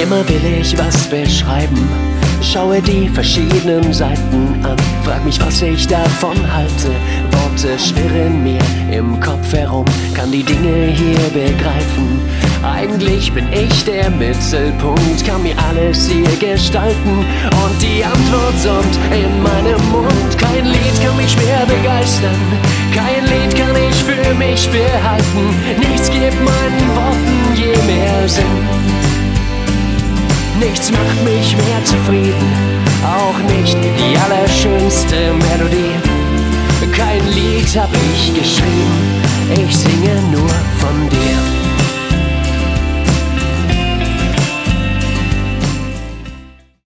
Immer will ich was beschreiben, schaue die verschiedenen Seiten an, frag mich, was ich davon halte. Worte schwirren mir im Kopf herum, kann die Dinge hier begreifen. Eigentlich bin ich der Mittelpunkt, kann mir alles hier gestalten und die Antwort summt in meinem Mund. Kein Lied kann mich mehr begeistern, kein Lied kann ich für mich behalten. Nichts gibt meinen Worten Nichts macht mich mehr zufrieden, auch nicht die allerschönste Melodie. Kein Lied hab ich geschrieben,